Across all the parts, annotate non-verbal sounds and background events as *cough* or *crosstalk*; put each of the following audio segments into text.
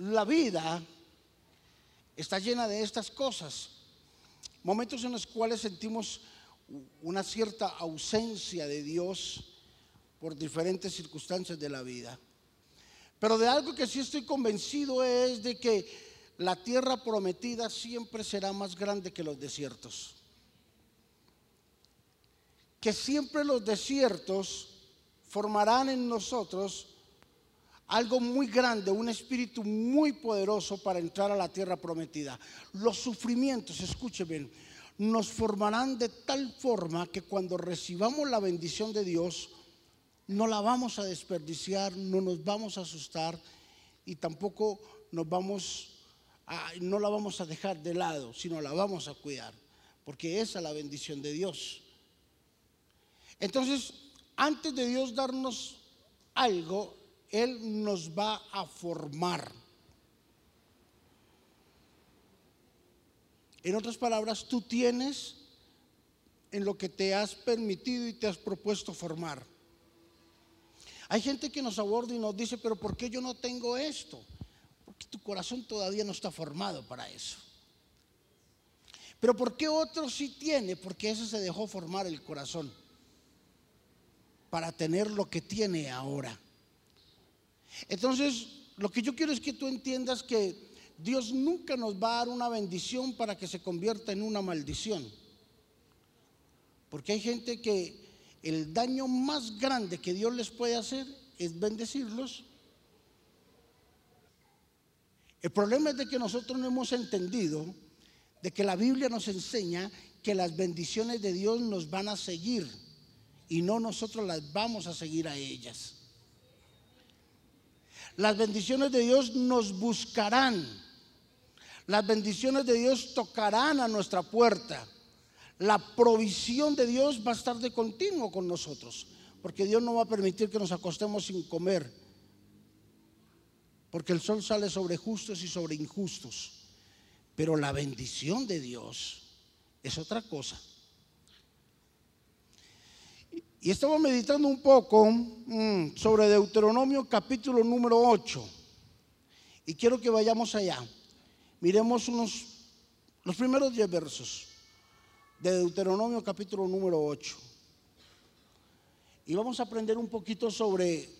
la vida está llena de estas cosas. Momentos en los cuales sentimos una cierta ausencia de Dios por diferentes circunstancias de la vida. Pero de algo que sí estoy convencido es de que la tierra prometida siempre será más grande que los desiertos. Que siempre los desiertos formarán en nosotros algo muy grande, un espíritu muy poderoso para entrar a la tierra prometida. Los sufrimientos, escúcheme, nos formarán de tal forma que cuando recibamos la bendición de Dios, no la vamos a desperdiciar, no nos vamos a asustar y tampoco nos vamos no la vamos a dejar de lado, sino la vamos a cuidar, porque esa es la bendición de Dios. Entonces, antes de Dios darnos algo, Él nos va a formar. En otras palabras, tú tienes en lo que te has permitido y te has propuesto formar. Hay gente que nos aborda y nos dice, pero ¿por qué yo no tengo esto? Porque tu corazón todavía no está formado para eso. Pero ¿por qué otro sí tiene? Porque ese se dejó formar el corazón para tener lo que tiene ahora. Entonces, lo que yo quiero es que tú entiendas que Dios nunca nos va a dar una bendición para que se convierta en una maldición. Porque hay gente que el daño más grande que Dios les puede hacer es bendecirlos. El problema es de que nosotros no hemos entendido de que la Biblia nos enseña que las bendiciones de Dios nos van a seguir y no nosotros las vamos a seguir a ellas. Las bendiciones de Dios nos buscarán. Las bendiciones de Dios tocarán a nuestra puerta. La provisión de Dios va a estar de continuo con nosotros, porque Dios no va a permitir que nos acostemos sin comer, porque el sol sale sobre justos y sobre injustos. Pero la bendición de Dios es otra cosa. Y estamos meditando un poco mm, sobre Deuteronomio capítulo número 8. Y quiero que vayamos allá. Miremos unos, los primeros 10 versos de Deuteronomio capítulo número 8. Y vamos a aprender un poquito sobre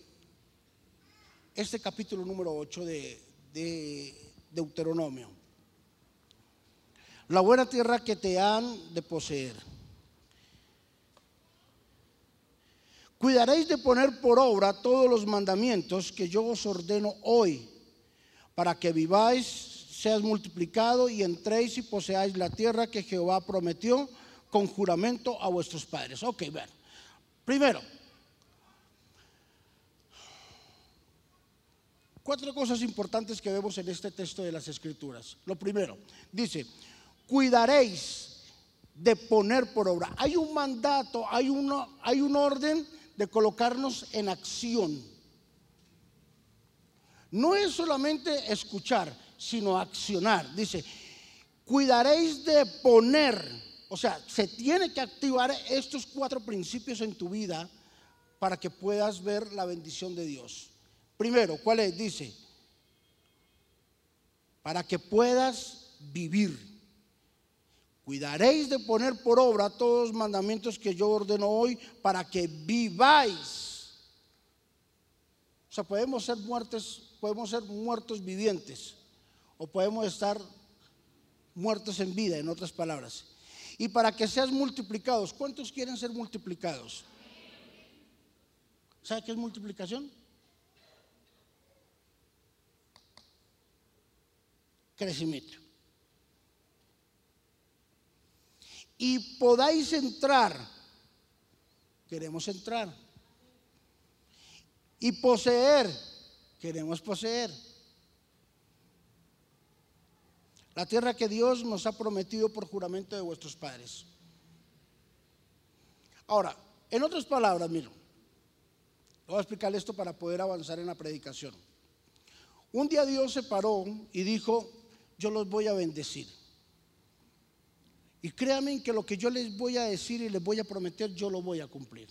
este capítulo número 8 de, de Deuteronomio. La buena tierra que te han de poseer. Cuidaréis de poner por obra todos los mandamientos que yo os ordeno hoy, para que viváis seas multiplicado y entréis y poseáis la tierra que Jehová prometió con juramento a vuestros padres. Ok, bueno. Primero, cuatro cosas importantes que vemos en este texto de las Escrituras. Lo primero, dice, cuidaréis de poner por obra. Hay un mandato, hay, uno, hay un orden de colocarnos en acción. No es solamente escuchar, sino accionar. Dice, cuidaréis de poner, o sea, se tiene que activar estos cuatro principios en tu vida para que puedas ver la bendición de Dios. Primero, ¿cuál es? Dice, para que puedas vivir. Cuidaréis de poner por obra todos los mandamientos que yo ordeno hoy para que viváis. O sea, podemos ser muertos, podemos ser muertos vivientes o podemos estar muertos en vida, en otras palabras. Y para que seas multiplicados, ¿cuántos quieren ser multiplicados? ¿Sabe qué es multiplicación? Crecimiento. Y podáis entrar, queremos entrar. Y poseer, queremos poseer la tierra que Dios nos ha prometido por juramento de vuestros padres. Ahora, en otras palabras, miro, voy a explicar esto para poder avanzar en la predicación. Un día Dios se paró y dijo, yo los voy a bendecir. Y créanme que lo que yo les voy a decir y les voy a prometer, yo lo voy a cumplir.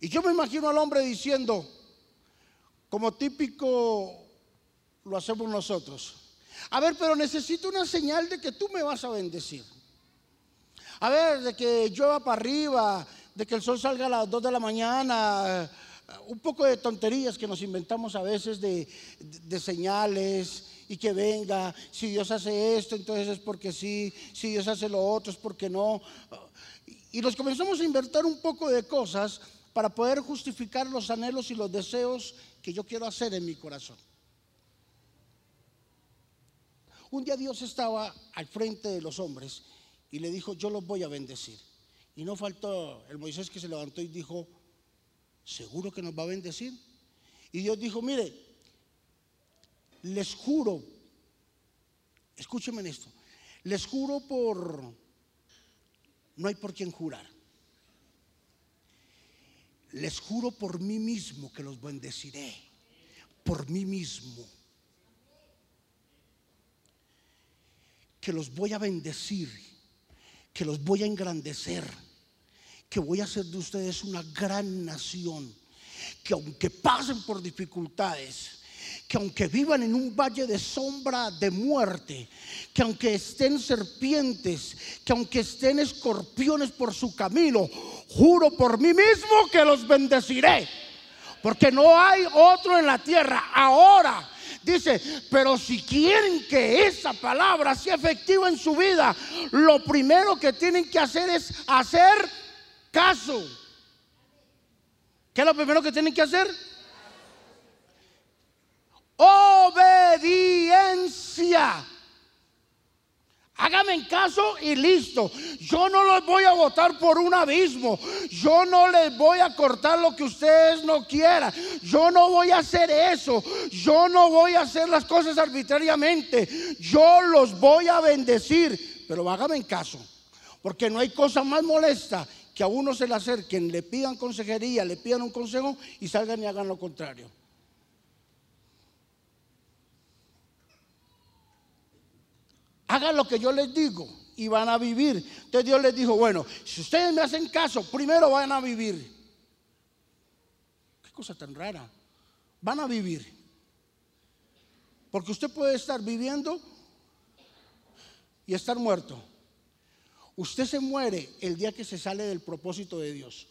Y yo me imagino al hombre diciendo, como típico lo hacemos nosotros. A ver, pero necesito una señal de que tú me vas a bendecir. A ver, de que llueva para arriba, de que el sol salga a las 2 de la mañana, un poco de tonterías que nos inventamos a veces de, de, señales y que venga, si Dios hace esto, entonces es porque sí, si Dios hace lo otro, es porque no. Y nos comenzamos a inventar un poco de cosas para poder justificar los anhelos y los deseos que yo quiero hacer en mi corazón. Un día Dios estaba al frente de los hombres y le dijo, yo los voy a bendecir. Y no faltó el Moisés que se levantó y dijo, ¿seguro que nos va a bendecir? Y Dios dijo, mire, les juro, escúchenme en esto, les juro por, no hay por quién jurar. Les juro por mí mismo que los bendeciré, por mí mismo. Que los voy a bendecir, que los voy a engrandecer que voy a hacer de ustedes una gran nación, que aunque pasen por dificultades, que aunque vivan en un valle de sombra de muerte, que aunque estén serpientes, que aunque estén escorpiones por su camino, juro por mí mismo que los bendeciré. Porque no hay otro en la tierra ahora. Dice, pero si quieren que esa palabra sea efectiva en su vida, lo primero que tienen que hacer es hacer caso. ¿Qué es lo primero que tienen que hacer? Obediencia. Hágame en caso y listo. Yo no los voy a votar por un abismo. Yo no les voy a cortar lo que ustedes no quieran. Yo no voy a hacer eso. Yo no voy a hacer las cosas arbitrariamente. Yo los voy a bendecir. Pero hágame en caso. Porque no hay cosa más molesta que a uno se le acerquen, le pidan consejería, le pidan un consejo y salgan y hagan lo contrario. Hagan lo que yo les digo y van a vivir. Entonces Dios les dijo, bueno, si ustedes me hacen caso, primero van a vivir. Qué cosa tan rara. Van a vivir. Porque usted puede estar viviendo y estar muerto. Usted se muere el día que se sale del propósito de Dios.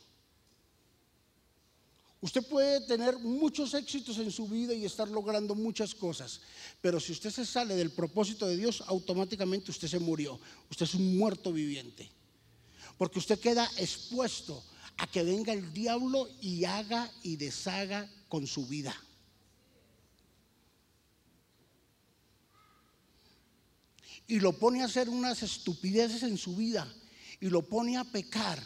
Usted puede tener muchos éxitos en su vida y estar logrando muchas cosas, pero si usted se sale del propósito de Dios, automáticamente usted se murió. Usted es un muerto viviente. Porque usted queda expuesto a que venga el diablo y haga y deshaga con su vida. y lo pone a hacer unas estupideces en su vida y lo pone a pecar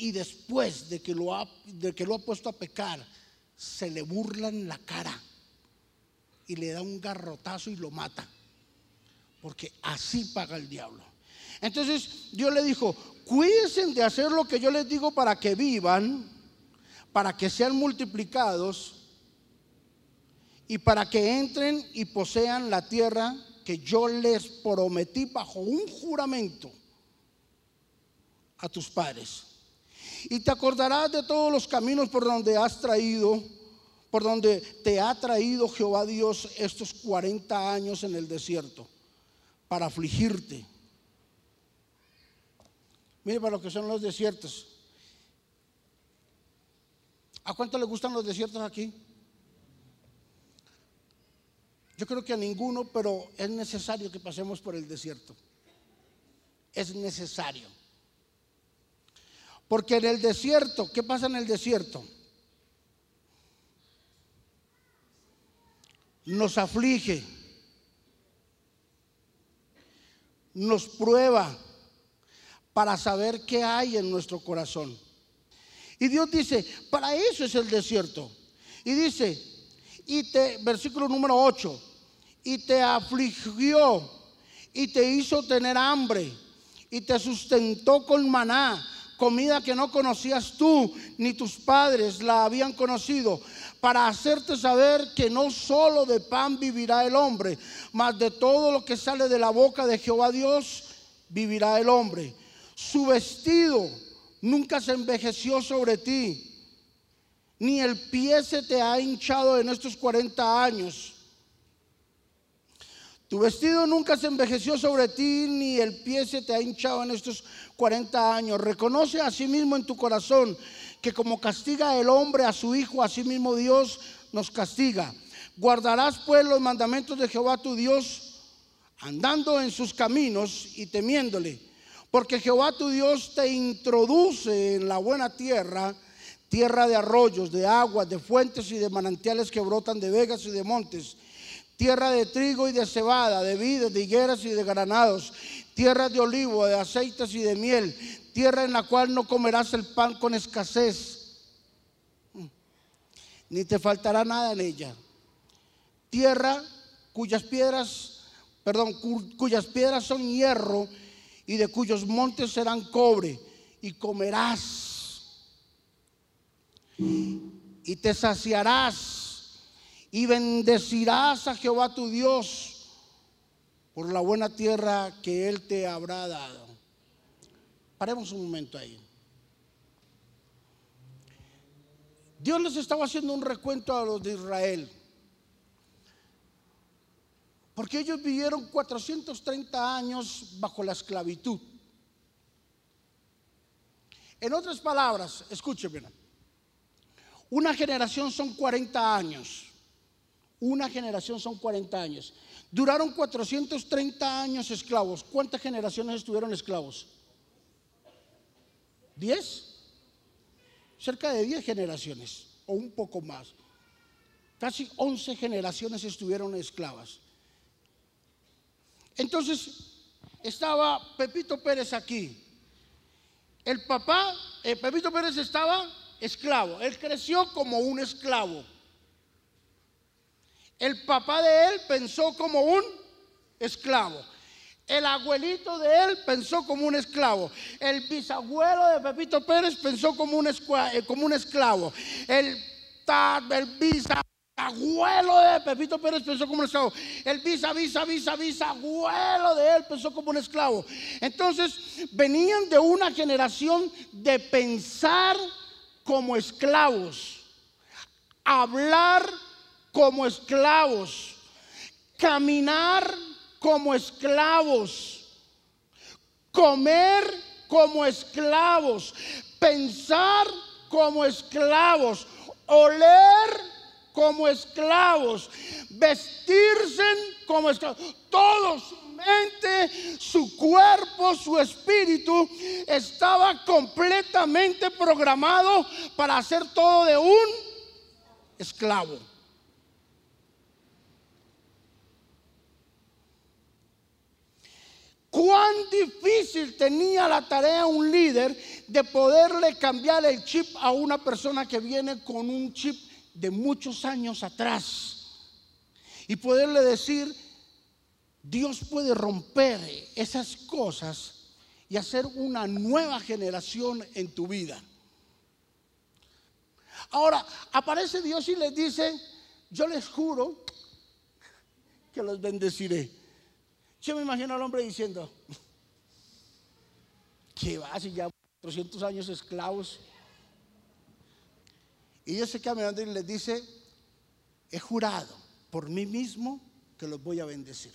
y después de que lo ha, de que lo ha puesto a pecar, se le burla en la cara y le da un garrotazo y lo mata. Porque así paga el diablo. Entonces Dios le dijo, cuídense de hacer lo que yo les digo para que vivan, para que sean multiplicados y para que entren y posean la tierra que yo les prometí bajo un juramento a tus padres. Y te acordarás de todos los caminos por donde has traído, por donde te ha traído Jehová Dios estos 40 años en el desierto, para afligirte. Mire para lo que son los desiertos. ¿A cuánto le gustan los desiertos aquí? Yo creo que a ninguno, pero es necesario que pasemos por el desierto. Es necesario. Porque en el desierto, ¿qué pasa en el desierto? Nos aflige, nos prueba para saber qué hay en nuestro corazón. Y Dios dice, para eso es el desierto. Y dice, y te, versículo número 8, y te afligió y te hizo tener hambre y te sustentó con maná, comida que no conocías tú ni tus padres la habían conocido, para hacerte saber que no solo de pan vivirá el hombre, mas de todo lo que sale de la boca de Jehová Dios vivirá el hombre. Su vestido nunca se envejeció sobre ti, ni el pie se te ha hinchado en estos 40 años. Tu vestido nunca se envejeció sobre ti, ni el pie se te ha hinchado en estos 40 años. Reconoce a sí mismo en tu corazón que como castiga el hombre a su hijo, así mismo Dios nos castiga. Guardarás pues los mandamientos de Jehová tu Dios, andando en sus caminos y temiéndole. Porque Jehová tu Dios te introduce en la buena tierra, tierra de arroyos, de aguas, de fuentes y de manantiales que brotan de vegas y de montes tierra de trigo y de cebada, de vides, de higueras y de granados, tierra de olivo, de aceites y de miel, tierra en la cual no comerás el pan con escasez, ni te faltará nada en ella. Tierra cuyas piedras, perdón, cuyas piedras son hierro y de cuyos montes serán cobre, y comerás y te saciarás y bendecirás a Jehová tu Dios por la buena tierra que Él te habrá dado. Paremos un momento ahí. Dios les estaba haciendo un recuento a los de Israel. Porque ellos vivieron 430 años bajo la esclavitud. En otras palabras, escúcheme, una generación son 40 años. Una generación son 40 años. Duraron 430 años esclavos. ¿Cuántas generaciones estuvieron esclavos? ¿10? Cerca de 10 generaciones o un poco más. Casi 11 generaciones estuvieron esclavas. Entonces, estaba Pepito Pérez aquí. El papá, eh, Pepito Pérez estaba esclavo. Él creció como un esclavo. El papá de él pensó como un esclavo. El abuelito de él pensó como un esclavo. El bisabuelo de Pepito Pérez pensó como un, eh, como un esclavo. El, el bisabuelo de Pepito Pérez pensó como un esclavo. El bisa, bisa, bisa, bisabuelo de él pensó como un esclavo. Entonces venían de una generación de pensar como esclavos. Hablar como esclavos, caminar como esclavos, comer como esclavos, pensar como esclavos, oler como esclavos, vestirse como esclavos. Todo su mente, su cuerpo, su espíritu estaba completamente programado para hacer todo de un esclavo. Cuán difícil tenía la tarea un líder de poderle cambiar el chip a una persona que viene con un chip de muchos años atrás. Y poderle decir, Dios puede romper esas cosas y hacer una nueva generación en tu vida. Ahora, aparece Dios y les dice, yo les juro que los bendeciré. Yo me imagino al hombre diciendo, que va si ya 400 años esclavos. Y Dios se caminando y les dice, he jurado por mí mismo que los voy a bendecir.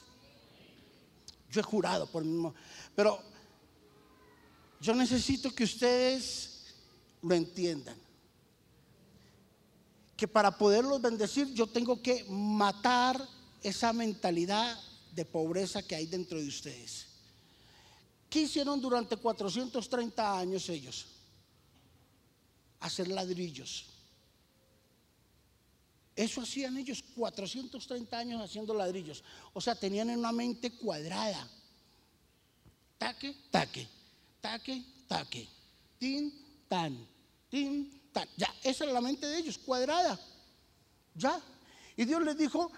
Yo he jurado por mí mismo. Pero yo necesito que ustedes lo entiendan. Que para poderlos bendecir yo tengo que matar esa mentalidad de pobreza que hay dentro de ustedes. ¿Qué hicieron durante 430 años ellos? Hacer ladrillos. Eso hacían ellos 430 años haciendo ladrillos. O sea, tenían una mente cuadrada. Taque, taque, taque, taque. Tin, tan, tin, tan. Ya, esa es la mente de ellos, cuadrada. Ya. Y Dios les dijo,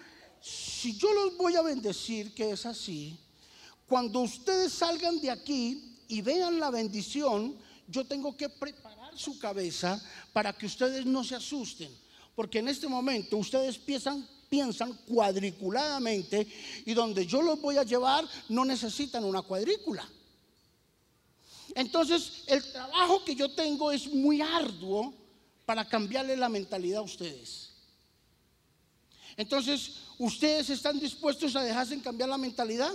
si yo los voy a bendecir, que es así, cuando ustedes salgan de aquí y vean la bendición, yo tengo que preparar su cabeza para que ustedes no se asusten. Porque en este momento ustedes piensan, cuadriculadamente y donde yo los voy a llevar no necesitan una cuadrícula. Entonces el trabajo que yo tengo es muy arduo para cambiarle la mentalidad a ustedes. Entonces, ¿ustedes están dispuestos a dejarse cambiar la mentalidad?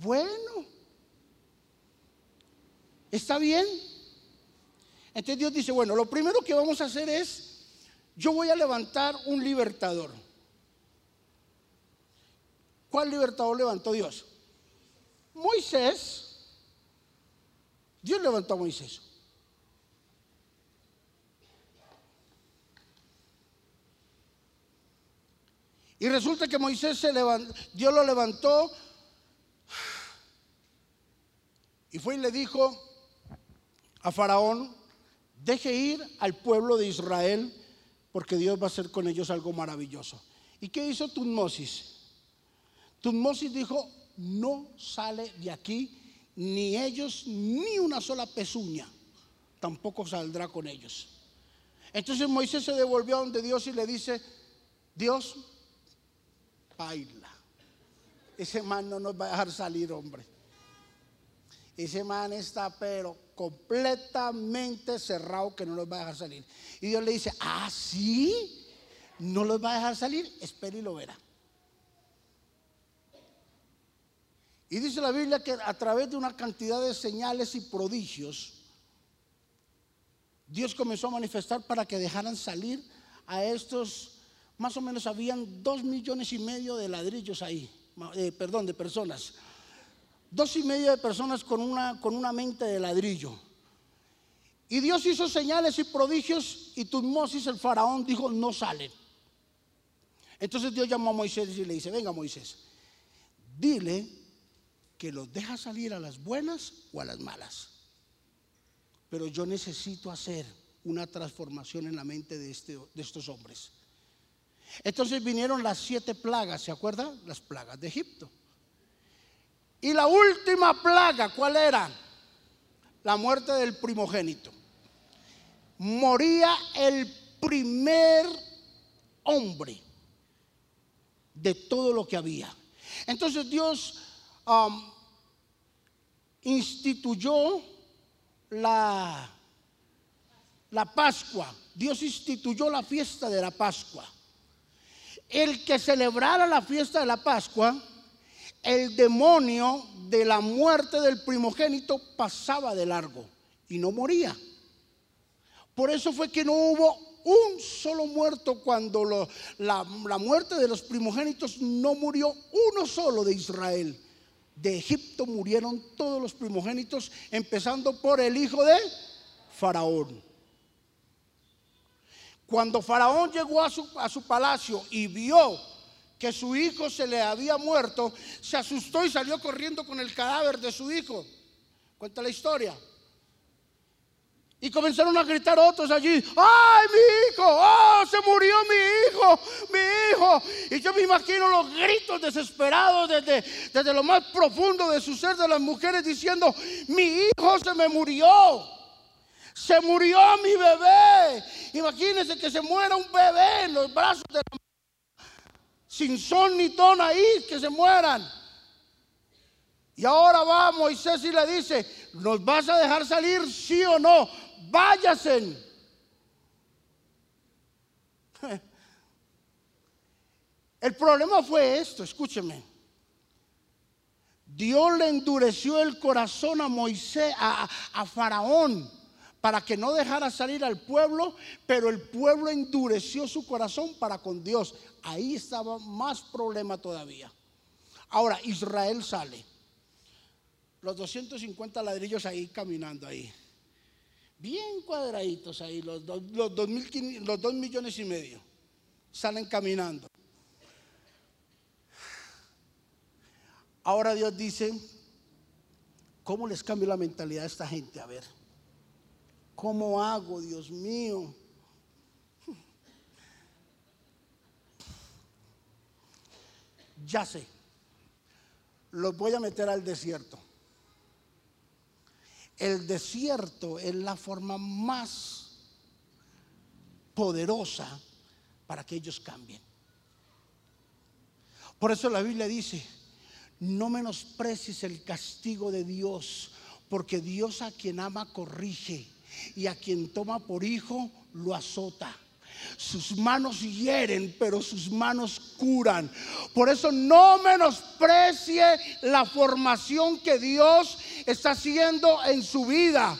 Bueno, ¿está bien? Entonces Dios dice, bueno, lo primero que vamos a hacer es, yo voy a levantar un libertador. ¿Cuál libertador levantó Dios? Moisés. Dios levantó a Moisés. Y resulta que Moisés se levantó, Dios lo levantó y fue y le dijo a Faraón, deje ir al pueblo de Israel porque Dios va a hacer con ellos algo maravilloso. ¿Y qué hizo Tutmosis? Tutmosis dijo, no sale de aquí ni ellos ni una sola pezuña, tampoco saldrá con ellos. Entonces Moisés se devolvió a donde Dios y le dice, Dios, baila. Ese man no nos va a dejar salir, hombre. Ese man está pero completamente cerrado que no nos va a dejar salir. Y Dios le dice, ah, sí, no los va a dejar salir, espera y lo verá. Y dice la Biblia que a través de una cantidad de señales y prodigios, Dios comenzó a manifestar para que dejaran salir a estos más o menos habían dos millones y medio de ladrillos ahí, eh, perdón, de personas. Dos y medio de personas con una, con una mente de ladrillo. Y Dios hizo señales y prodigios y Tutmosis, el faraón, dijo, no salen. Entonces Dios llamó a Moisés y le dice, venga Moisés, dile que los deja salir a las buenas o a las malas. Pero yo necesito hacer una transformación en la mente de, este, de estos hombres. Entonces vinieron las siete plagas, ¿se acuerdan? Las plagas de Egipto. Y la última plaga, ¿cuál era? La muerte del primogénito. Moría el primer hombre de todo lo que había. Entonces Dios um, instituyó la, la Pascua. Dios instituyó la fiesta de la Pascua el que celebrara la fiesta de la Pascua, el demonio de la muerte del primogénito pasaba de largo y no moría. Por eso fue que no hubo un solo muerto cuando la, muerte de los primogénitos no murió uno solo de Israel. De Egipto murieron todos los primogénitos, empezando por el hijo de Faraón. Cuando Faraón llegó a su, a su palacio y vio que su hijo se le había muerto, se asustó y salió corriendo con el cadáver de su hijo. Cuenta la historia. Y comenzaron a gritar otros allí, ¡ay, mi hijo! ¡Oh, se murió mi hijo! ¡Mi hijo! Y yo me imagino los gritos desesperados desde, desde lo más profundo de su ser de las mujeres diciendo, mi hijo se me murió. Se murió mi bebé. Imagínense que se muera un bebé en los brazos de la sin son ni ton ahí, que se mueran. Y ahora va Moisés y le dice, ¿nos vas a dejar salir sí o no? Váyasen. *laughs* El problema fue esto, escúcheme. Dios le endureció el corazón a Moisés, a Faraón para que no dejara salir al pueblo, pero el pueblo endureció su corazón para con Dios. Ahí estaba más problema todavía. Ahora, Israel sale. Los 250 ladrillos ahí caminando ahí. Bien cuadraditos ahí, los, dos, los, dos millones y medio. Salen caminando. Ahora Dios dice, ¿cómo les cambio la mentalidad a esta gente? A ver. ¿Cómo hago, Dios mío? Ya sé, los voy a meter al desierto. El desierto es la forma más poderosa para que ellos cambien. Por eso la Biblia dice, no menosprecies el castigo de Dios, porque Dios a quien ama corrige y a quien toma por hijo lo azota. Sus manos hieren, pero sus manos curan. Por eso no menosprecie la formación que Dios está haciendo en su vida.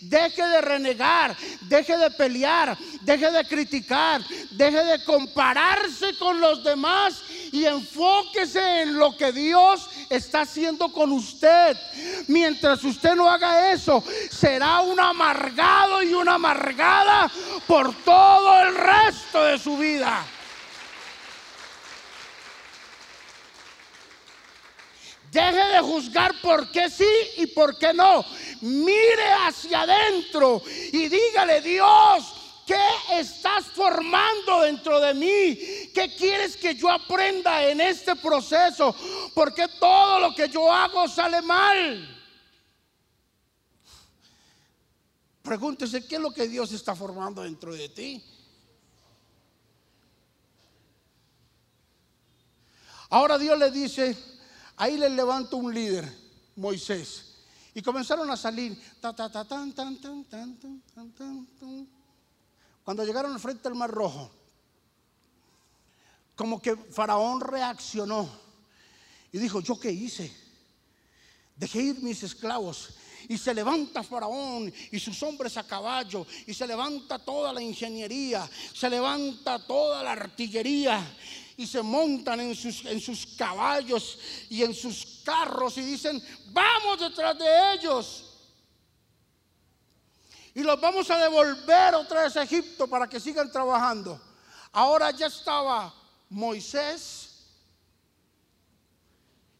Deje de renegar, deje de pelear, deje de criticar, deje de compararse con los demás y enfóquese en lo que Dios está haciendo con usted. Mientras usted no haga eso, será un amargado y una amargada por todo el resto de su vida. Deje de juzgar por qué sí y por qué no. Mire hacia adentro y dígale, Dios, ¿qué estás formando dentro de mí? ¿Qué quieres que yo aprenda en este proceso? Porque todo lo que yo hago sale mal. Pregúntese qué es lo que Dios está formando dentro de ti. Ahora Dios le dice, Ahí le levantó un líder, Moisés. Y comenzaron a salir. Cuando llegaron al frente del Mar Rojo, como que Faraón reaccionó y dijo, ¿yo qué hice? Dejé ir mis esclavos. Y se levanta Faraón y sus hombres a caballo. Y se levanta toda la ingeniería. Se levanta toda la artillería y se montan en sus, en sus caballos y en sus carros y dicen, vamos detrás de ellos. Y los vamos a devolver otra vez a Egipto para que sigan trabajando. Ahora ya estaba Moisés,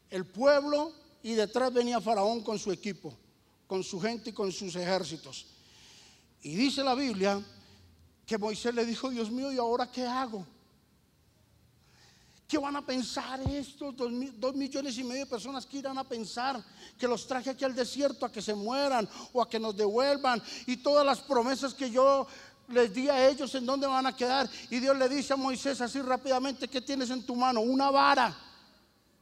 el pueblo, y detrás venía Faraón con su equipo, con su gente y con sus ejércitos. Y dice la Biblia que Moisés le dijo, Dios mío, ¿y ahora qué hago? ¿Qué van a pensar estos dos, millones y medio de personas que irán a pensar que los traje aquí al desierto a que se mueran o a que nos devuelvan? Y todas las promesas que yo les di a ellos en dónde van a quedar. Y Dios le dice a Moisés así rápidamente, ¿qué tienes en tu mano? Una vara.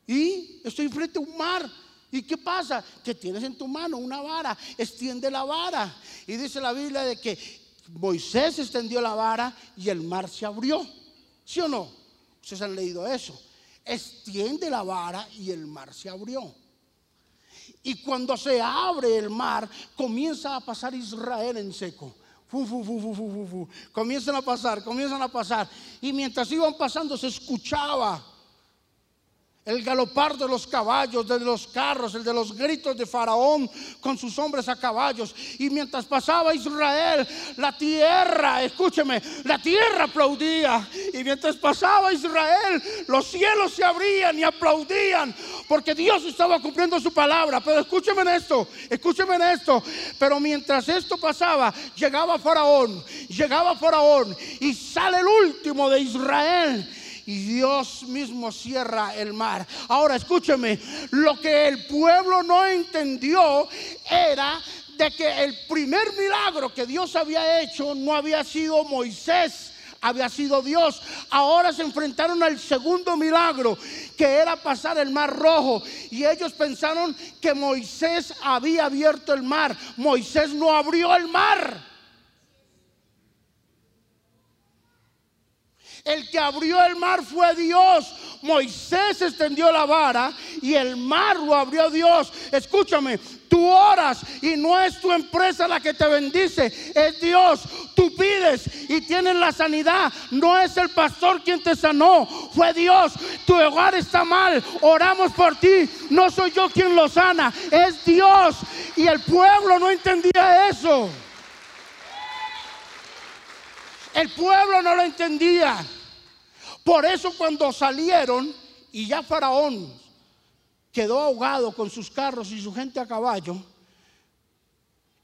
Y estoy frente a un mar. ¿Y qué pasa? Que tienes en tu mano una vara. Extiende la vara. Y dice la Biblia de que Moisés extendió la vara y el mar se abrió. ¿Sí o no? Ustedes han leído eso. Extiende la vara y el mar se abrió. Y cuando se abre el mar, comienza a pasar Israel en seco. comienzan a pasar, comienzan a pasar. Y mientras iban pasando se escuchaba el galopar de los caballos, de los carros, el de los gritos de Faraón con sus hombres a caballos. Y mientras pasaba Israel, la tierra, escúcheme, la tierra aplaudía. Y mientras pasaba Israel, los cielos se abrían y aplaudían porque Dios estaba cumpliendo su palabra. Pero escúcheme en esto, escúcheme en esto. Pero mientras esto pasaba, llegaba Faraón, llegaba Faraón y sale el último de Israel y Dios mismo cierra el mar. Ahora escúcheme, lo que el pueblo no entendió era de que el primer milagro que Dios había hecho no había sido Moisés, había sido Dios. Ahora se enfrentaron al segundo milagro, que era pasar el mar rojo. Y ellos pensaron que Moisés había abierto el mar. Moisés no abrió el mar. El que abrió el mar fue Dios. Moisés extendió la vara y el mar lo abrió Dios. Escúchame, tú oras y no es tu empresa la que te bendice, es Dios. Tú pides y tienes la sanidad. No es el pastor quien te sanó, fue Dios. Tu hogar está mal, oramos por ti. No soy yo quien lo sana, es Dios. Y el pueblo no entendía eso. El pueblo no lo entendía. Por eso cuando salieron y ya Faraón quedó ahogado con sus carros y su gente a caballo,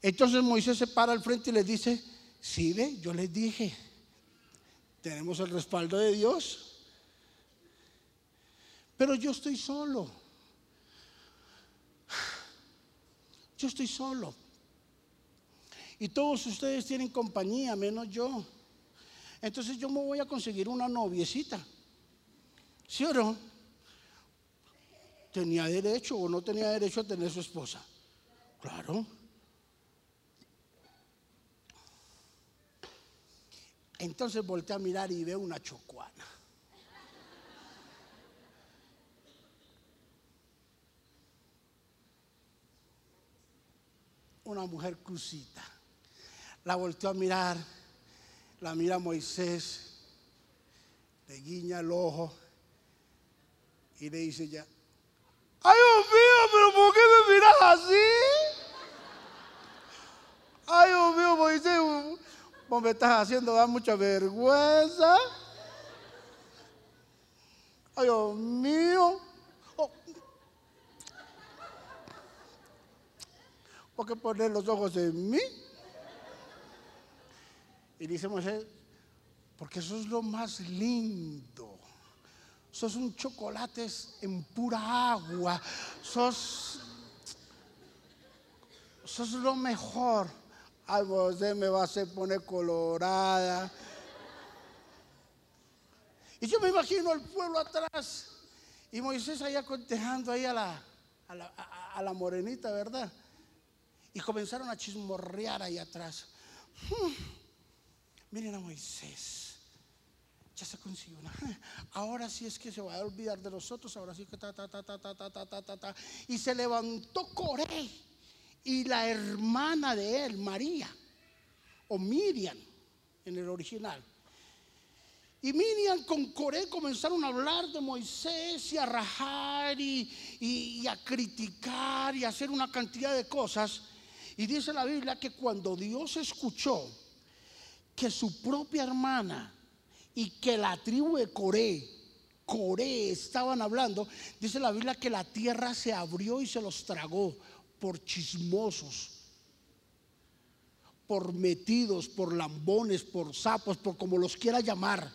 entonces Moisés se para al frente y les dice, sí, ve, yo les dije, tenemos el respaldo de Dios, pero yo estoy solo. Yo estoy solo. Y todos ustedes tienen compañía, menos yo. Entonces yo me voy a conseguir una noviecita. ¿Sí o no? ¿Tenía derecho o no tenía derecho a tener su esposa? Claro. Entonces volteé a mirar y veo una chocuana. Una mujer crucita. La volteó a mirar, la mira Moisés, le guiña el ojo y le dice ya, ay Dios mío, pero ¿por qué me miras así? Ay Dios mío, Moisés, vos me estás haciendo dar mucha vergüenza. Ay Dios mío. Oh. ¿Por qué poner los ojos en mí? Y dice Moisés, porque eso es lo más lindo. Sos un chocolate en pura agua. Sos, sos lo mejor. Ay, usted me va a hacer poner colorada. Y yo me imagino al pueblo atrás. Y Moisés ahí aconsejando ahí a la, a la, a la morenita, ¿verdad? Y comenzaron a chismorrear ahí atrás. Miren a Moisés. Ya se consiguió. *laughs* Ahora sí es que se va a olvidar de nosotros. Ahora sí que ta, ta, ta, ta, ta, ta, ta, ta, ta, ta. Y se levantó Coré y la hermana de él, María, o Miriam en el original. Y Miriam con Coré comenzaron a hablar de Moisés y a rajar y, y- y a criticar y a hacer una cantidad de cosas. Y dice la Biblia que cuando Dios escuchó que su propia hermana y que la tribu de Coré, Coré estaban hablando, dice la Biblia que la tierra se abrió y se los tragó por chismosos, por metidos, por lambones, por sapos, por como los quiera llamar,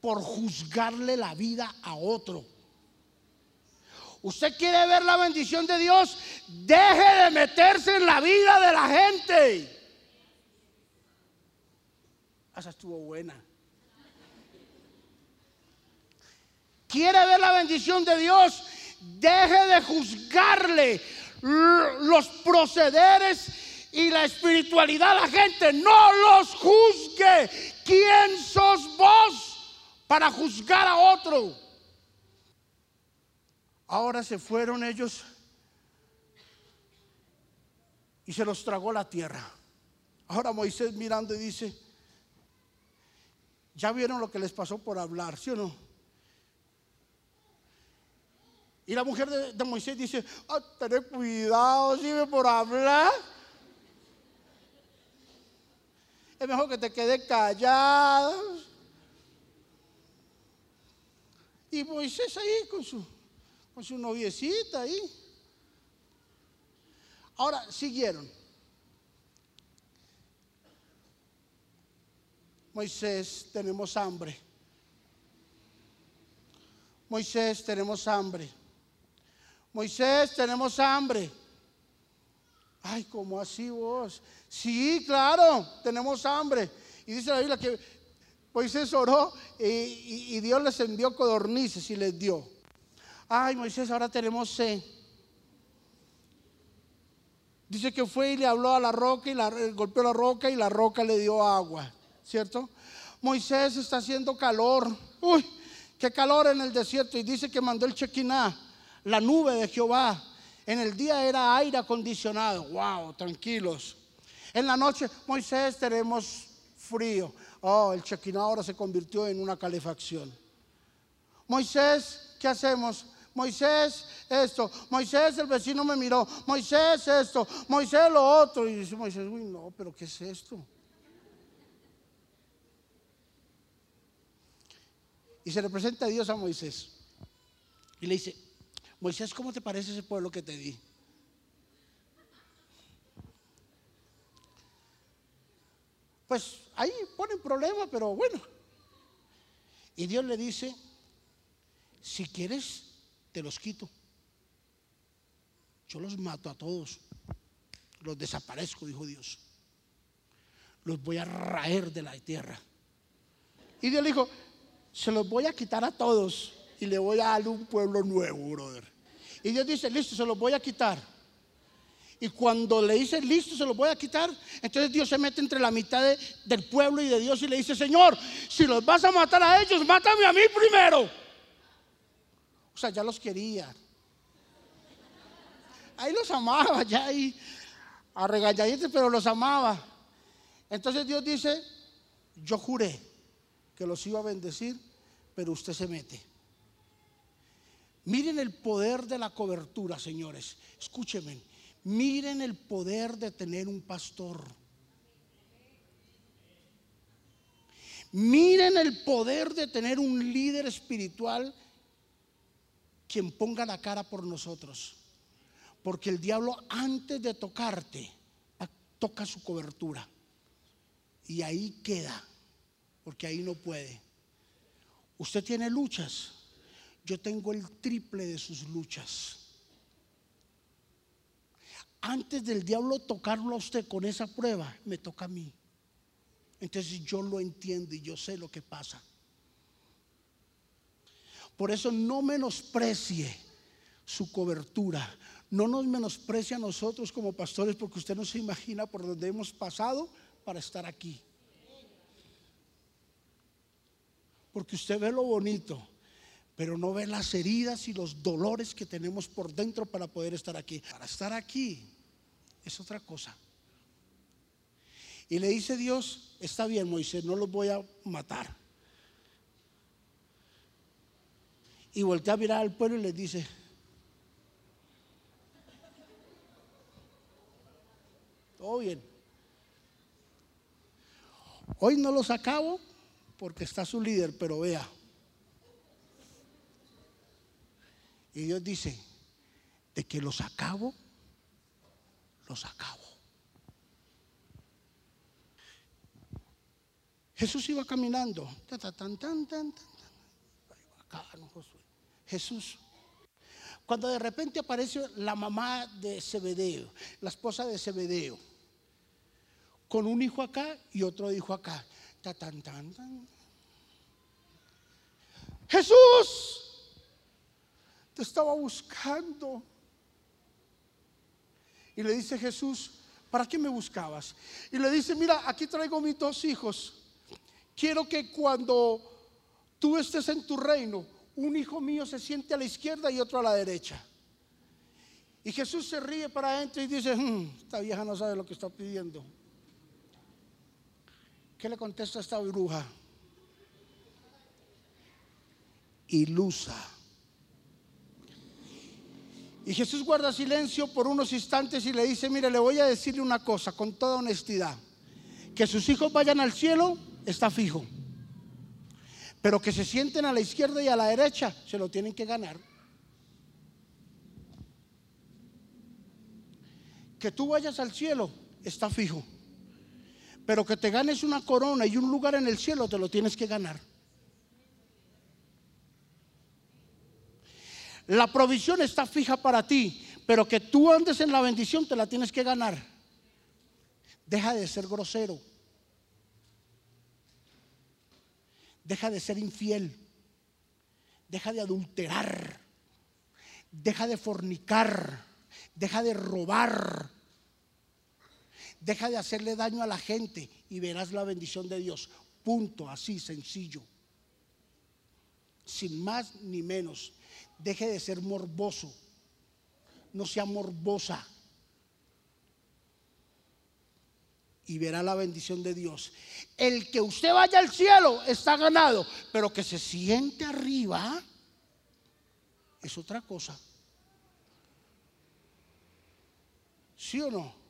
por juzgarle la vida a otro. Usted quiere ver la bendición de Dios, deje de meterse en la vida de la gente. Esa estuvo buena. Quiere ver la bendición de Dios, deje de juzgarle los procederes y la espiritualidad a la gente. No los juzgue. ¿Quién sos vos para juzgar a otro? Ahora se fueron ellos y se los tragó la tierra. Ahora Moisés mirando y dice, ya vieron lo que les pasó por hablar, ¿sí o no? Y la mujer de, Moisés dice, ah, tened cuidado, ¿sí ve por hablar? Es mejor que te quedes callada. Y Moisés ahí con su, con su noviecita ahí. Ahora siguieron. Moisés, tenemos hambre. Moisés, tenemos hambre. Moisés, tenemos hambre. Ay, ¿cómo así vos? Sí, claro, tenemos hambre. Y dice la Biblia que Moisés oró y, y- Dios les envió codornices y les dio. Ay, Moisés, ahora tenemos sed. Dice que fue y le habló a la roca y la, golpeó la roca y la roca le dio agua, ¿cierto? Moisés está haciendo calor. Uy, qué calor en el desierto. Y dice que mandó el chequiná, la nube de Jehová. En el día era aire acondicionado. Wow, tranquilos. En la noche, Moisés, tenemos frío. Oh, el chequiná ahora se convirtió en una calefacción. Moisés, ¿qué hacemos? Moisés, esto. Moisés, el vecino me miró. Moisés, esto. Moisés, lo otro. Y dice Moisés, uy, no, pero ¿qué es esto? Y se le presenta a Dios a Moisés. Y le dice, Moisés, ¿cómo te parece ese pueblo que te di? Pues ahí ponen problema, pero bueno. Y Dios le dice, si quieres, te los quito. Yo los mato a todos. Los desaparezco, dijo Dios. Los voy a raer de la tierra. Y Dios le dijo, se los voy a quitar a todos y le voy a dar un pueblo nuevo, brother. Y Dios dice, listo, se los voy a quitar. Y cuando le dice, listo, se los voy a quitar, entonces Dios se mete entre la mitad del pueblo y de Dios y le dice, Señor, si los vas a matar a ellos, mátame a mí primero. O sea, ya los quería. Ahí los amaba, ya ahí, a regañadientes, pero los amaba. Entonces Dios dice, yo juré que los iba a bendecir, pero usted se mete. Miren el poder de la cobertura, señores. Escúchenme. Miren el poder de tener un pastor. Miren el poder de tener un líder espiritual quien ponga la cara por nosotros. Porque el diablo antes de tocarte, toca su cobertura. Y ahí queda, porque ahí no puede. Usted tiene luchas. Yo tengo el triple de sus luchas antes del diablo tocarlo a usted con esa prueba, me toca a mí. Entonces yo lo entiendo y yo sé lo que pasa. Por eso no menosprecie su cobertura. No nos menosprecie a nosotros como pastores porque usted no se imagina por donde hemos pasado para estar aquí. Porque usted ve lo bonito, pero no ve las heridas y los dolores que tenemos por dentro para poder estar aquí. Para estar aquí es otra cosa. Y le dice Dios, está bien Moisés, no los voy a matar. Y voltea a mirar al pueblo y le dice, todo bien. Hoy no los acabo porque está su líder, pero vea. Y Dios dice, de que los acabo, los acabo. Jesús iba caminando. Jesús. Cuando de repente aparece la mamá de Zebedeo, la esposa de Zebedeo, con un hijo acá y otro hijo acá. Jesús, te estaba buscando. Y le dice Jesús, ¿para qué me buscabas? Y le dice, mira, aquí traigo mis dos hijos. Quiero que cuando tú estés en tu reino, un hijo mío se siente a la izquierda y otro a la derecha. Y Jesús se ríe para adentro y dice, hmm, esta vieja no sabe lo que está pidiendo. ¿Qué le contesta a esta bruja? Ilusa. Y Jesús guarda silencio por unos instantes y le dice, mire, le voy a decirle una cosa con toda honestidad. Que sus hijos vayan al cielo está fijo. Pero que se sienten a la izquierda y a la derecha, se lo tienen que ganar. Que tú vayas al cielo está fijo. Pero que te ganes una corona y un lugar en el cielo, te lo tienes que ganar. La provisión está fija para ti, pero que tú andes en la bendición te la tienes que ganar. Deja de ser grosero. Deja de ser infiel. Deja de adulterar. Deja de fornicar. Deja de robar. Deja de hacerle daño a la gente y verás la bendición de Dios. Punto, así sencillo. Sin más ni menos. Deje de ser morboso. No sea morbosa. Y verá la bendición de Dios. El que usted vaya al cielo está ganado, pero que se siente arriba es otra cosa. ¿Sí o no?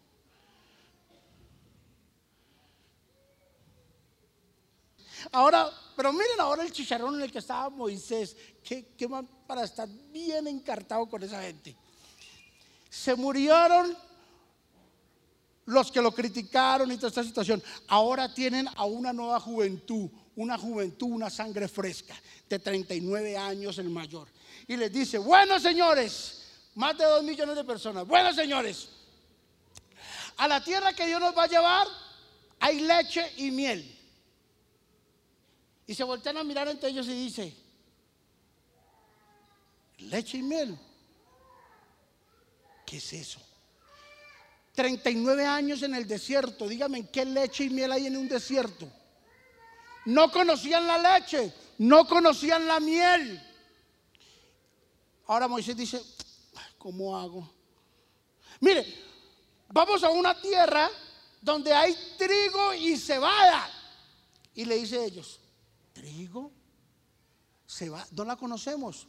Ahora, pero miren ahora el chicharrón en el que estaba Moisés. ¿Qué, qué más para estar bien encartado con esa gente? Se murieron los que lo criticaron y toda esta situación. Ahora tienen a una nueva juventud, una juventud, una sangre fresca, de 39 años el mayor. Y les dice, bueno señores, más de dos millones de personas, bueno señores, a la tierra que Dios nos va a llevar hay leche y miel. Y se voltean a mirar entre ellos y dice, leche y miel. ¿Qué es eso? 39 años en el desierto. Dígame, ¿qué leche y miel hay en un desierto? No conocían la leche, no conocían la miel. Ahora Moisés dice, ¿cómo hago? Mire, vamos a una tierra donde hay trigo y cebada. Y le dice a ellos, ¿trigo? ¿Cebada? No la conocemos.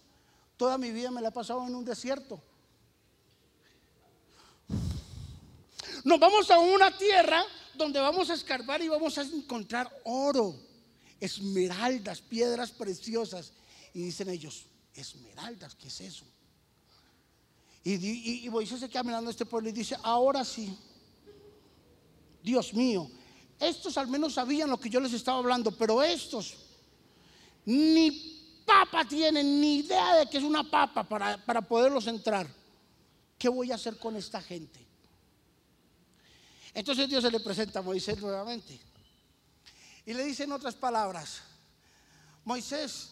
Toda mi vida me la he pasado en un desierto. Nos vamos a una tierra donde vamos a escarbar y vamos a encontrar oro, esmeraldas, piedras preciosas. Y dicen ellos, esmeraldas, ¿qué es eso? Y, y, Moisés se queda mirando a este pueblo y dice, ahora sí, Dios mío, estos al menos sabían lo que yo les estaba hablando, pero estos ni papa tienen, ni idea de que es una papa para, para poderlos entrar. ¿Qué voy a hacer con esta gente? Entonces Dios se le presenta a Moisés nuevamente. Y le dice en otras palabras, Moisés,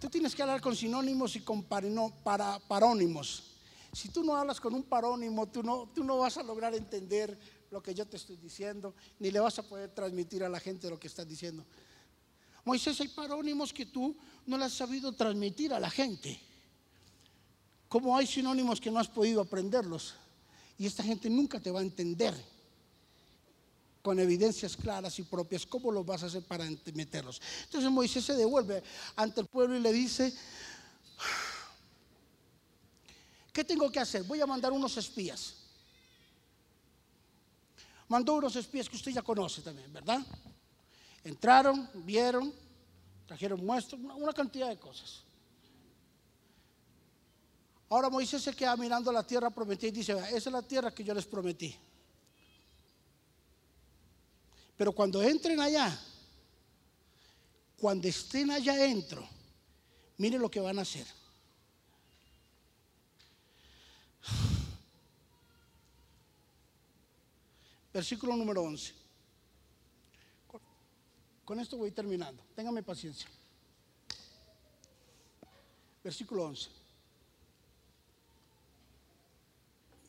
tú tienes que hablar con sinónimos y con para, parónimos. Si tú no hablas con un parónimo, tú no, tú no vas a lograr entender lo que yo te estoy diciendo, ni le vas a poder transmitir a la gente lo que estás diciendo. Moisés, hay parónimos que tú no le has sabido transmitir a la gente. Como hay sinónimos que no has podido aprenderlos. Y esta gente nunca te va a entender con evidencias claras y propias, ¿cómo lo vas a hacer para meterlos? Entonces Moisés se devuelve ante el pueblo y le dice, ¿qué tengo que hacer? Voy a mandar unos espías. Mandó unos espías que usted ya conoce también, ¿verdad? Entraron, vieron, trajeron muestras, una cantidad de cosas. Ahora Moisés se queda mirando la tierra prometida y dice, esa es la tierra que yo les prometí. Pero cuando entren allá, cuando estén allá adentro, miren lo que van a hacer. Versículo número 11. Con esto voy terminando. Téngame paciencia. Versículo 11.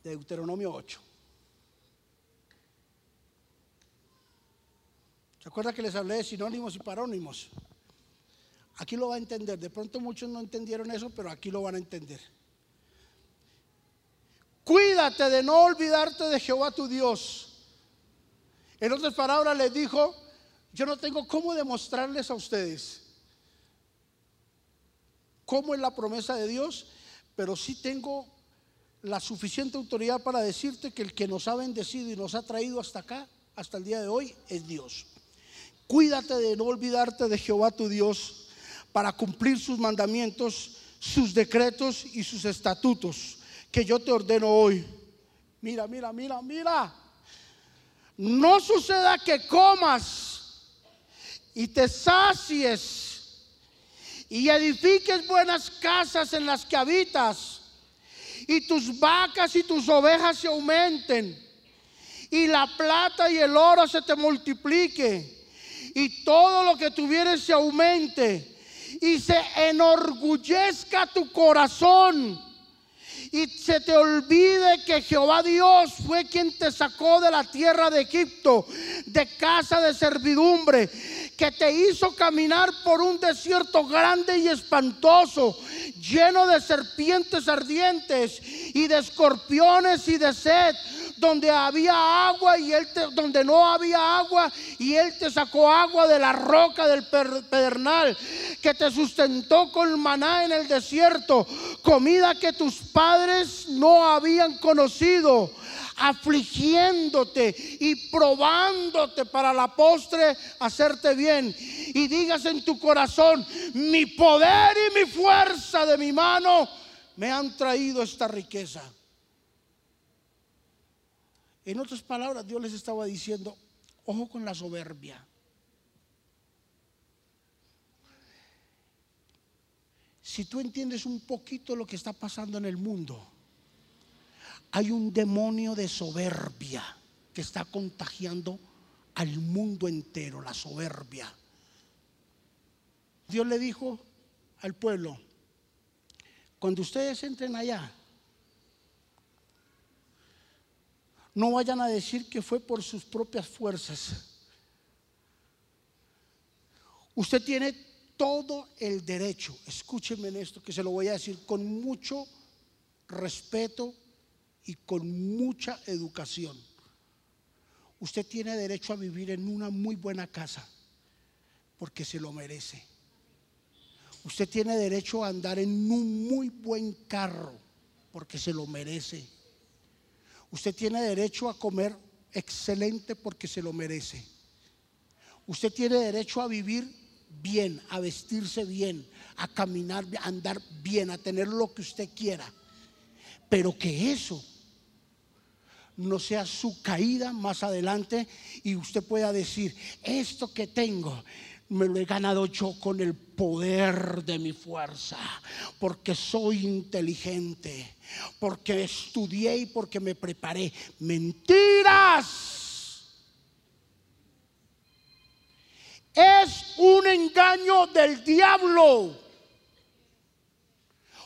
Deuteronomio 8. ¿Se acuerda que les hablé de sinónimos y parónimos? Aquí lo va a entender. De pronto muchos no entendieron eso, pero aquí lo van a entender. Cuídate de no olvidarte de Jehová tu Dios. En otras palabras les dijo, yo no tengo cómo demostrarles a ustedes cómo es la promesa de Dios, pero sí tengo la suficiente autoridad para decirte que el que nos ha bendecido y nos ha traído hasta acá, hasta el día de hoy, es Dios. Cuídate de no olvidarte de Jehová tu Dios para cumplir sus mandamientos, sus decretos y sus estatutos que yo te ordeno hoy. Mira, mira, mira, mira. No suceda que comas y te sacies y edifiques buenas casas en las que habitas y tus vacas y tus ovejas se aumenten y la plata y el oro se te multiplique y todo lo que tuvieres se aumente y se enorgullezca tu corazón y se te olvide que Jehová Dios fue quien te sacó de la tierra de Egipto, de casa de servidumbre, que te hizo caminar por un desierto grande y espantoso, lleno de serpientes ardientes y de escorpiones y de sed donde había agua y él te, donde no había agua y él te sacó agua de la roca del pedernal, que te sustentó con maná en el desierto, comida que tus padres no habían conocido afligiéndote y probándote para la postre hacerte bien. Y digas en tu corazón, mi poder y mi fuerza de mi mano me han traído esta riqueza. En otras palabras, Dios les estaba diciendo, ojo con la soberbia. Si tú entiendes un poquito lo que está pasando en el mundo, hay un demonio de soberbia que está contagiando al mundo entero, la soberbia. Dios le dijo al pueblo, cuando ustedes entren allá, No vayan a decir que fue por sus propias fuerzas. Usted tiene todo el derecho, escúchenme en esto, que se lo voy a decir con mucho respeto y con mucha educación. Usted tiene derecho a vivir en una muy buena casa porque se lo merece. Usted tiene derecho a andar en un muy buen carro porque se lo merece. Usted tiene derecho a comer excelente porque se lo merece. Usted tiene derecho a vivir bien, a vestirse bien, a caminar, a andar bien, a tener lo que usted quiera. Pero que eso no sea su caída más adelante y usted pueda decir, esto que tengo me lo he ganado yo con el poder de mi fuerza, porque soy inteligente, porque estudié y porque me preparé. Mentiras. Es un engaño del diablo.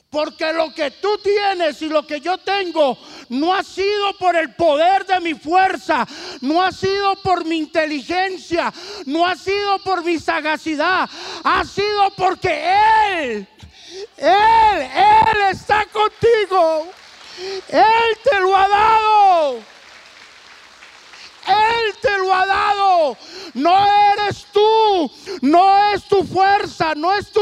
Porque lo que tú tienes y lo que yo tengo no ha sido por el poder de mi fuerza, no ha sido por mi inteligencia, no ha sido por mi sagacidad, ha sido porque Él, Él, Él está contigo. Él te lo ha dado. Él te lo ha dado. No eres tú, no es tu fuerza, no es tu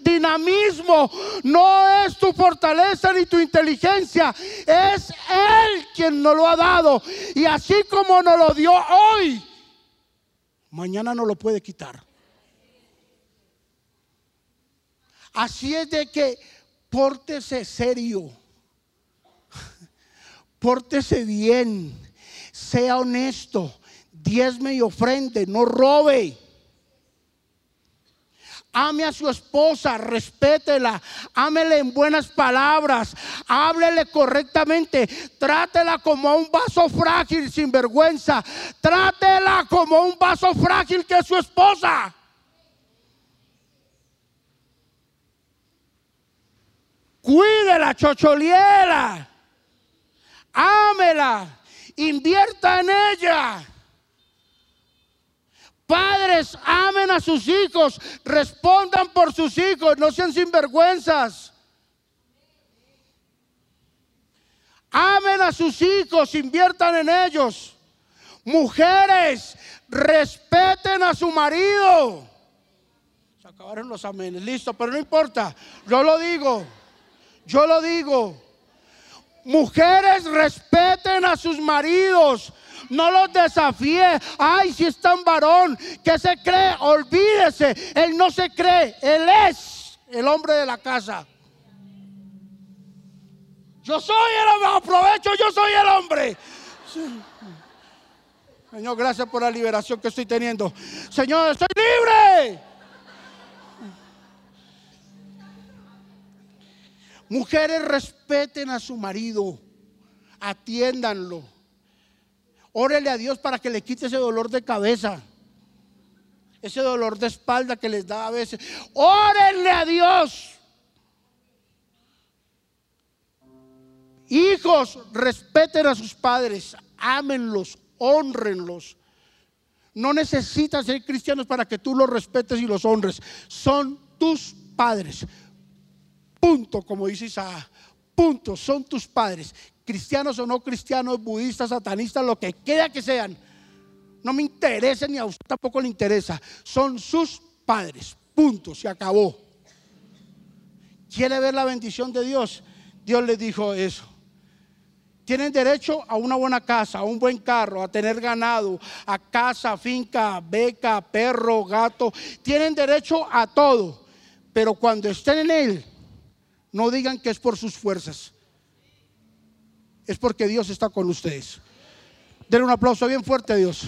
dinamismo, no es tu fortaleza ni tu inteligencia. Es Él quien nos lo ha dado. Y así como nos lo dio hoy, mañana no lo puede quitar. Así es de que pórtese serio, *laughs* pórtese bien sea honesto, diezme y ofrende, no robe. Ame a su esposa, respétela, ámele en buenas palabras, háblele correctamente, trátela como un vaso frágil sin vergüenza, trátela como un vaso frágil que es su esposa. Cuídela, chocholiela, ámela invierta en ella. Padres, amen a sus hijos, respondan por sus hijos, no sean sinvergüenzas. Amen a sus hijos, inviertan en ellos. Mujeres, respeten a su marido. Se acabaron los amenes, listo, pero no importa. Yo lo digo, yo lo digo. Mujeres respeten a sus maridos. No los desafíe. Ay, si es tan varón, que se cree? Olvídese. Él no se cree. Él es el hombre de la casa. Yo soy el hombre. Aprovecho, yo soy el hombre. Señor, gracias por la liberación que estoy teniendo. Señor, estoy libre. Mujeres respeten a su marido, atiéndanlo. Órele a Dios para que le quite ese dolor de cabeza, ese dolor de espalda que les da a veces. Órenle a Dios. Hijos, respeten a sus padres, ámenlos, honrenlos. No necesitas ser cristianos para que tú los respetes y los honres. Son tus padres. Punto, como dice Isaac. Punto, son tus padres. Cristianos o no cristianos, budistas, satanistas, lo que quiera que sean. No me interesa ni a usted tampoco le interesa. Son sus padres. Punto, se acabó. ¿Quiere ver la bendición de Dios? Dios le dijo eso. Tienen derecho a una buena casa, a un buen carro, a tener ganado, a casa, finca, beca, perro, gato. Tienen derecho a todo. Pero cuando estén en Él, no digan que es por sus fuerzas. Es porque Dios está con ustedes. Denle un aplauso bien fuerte a Dios.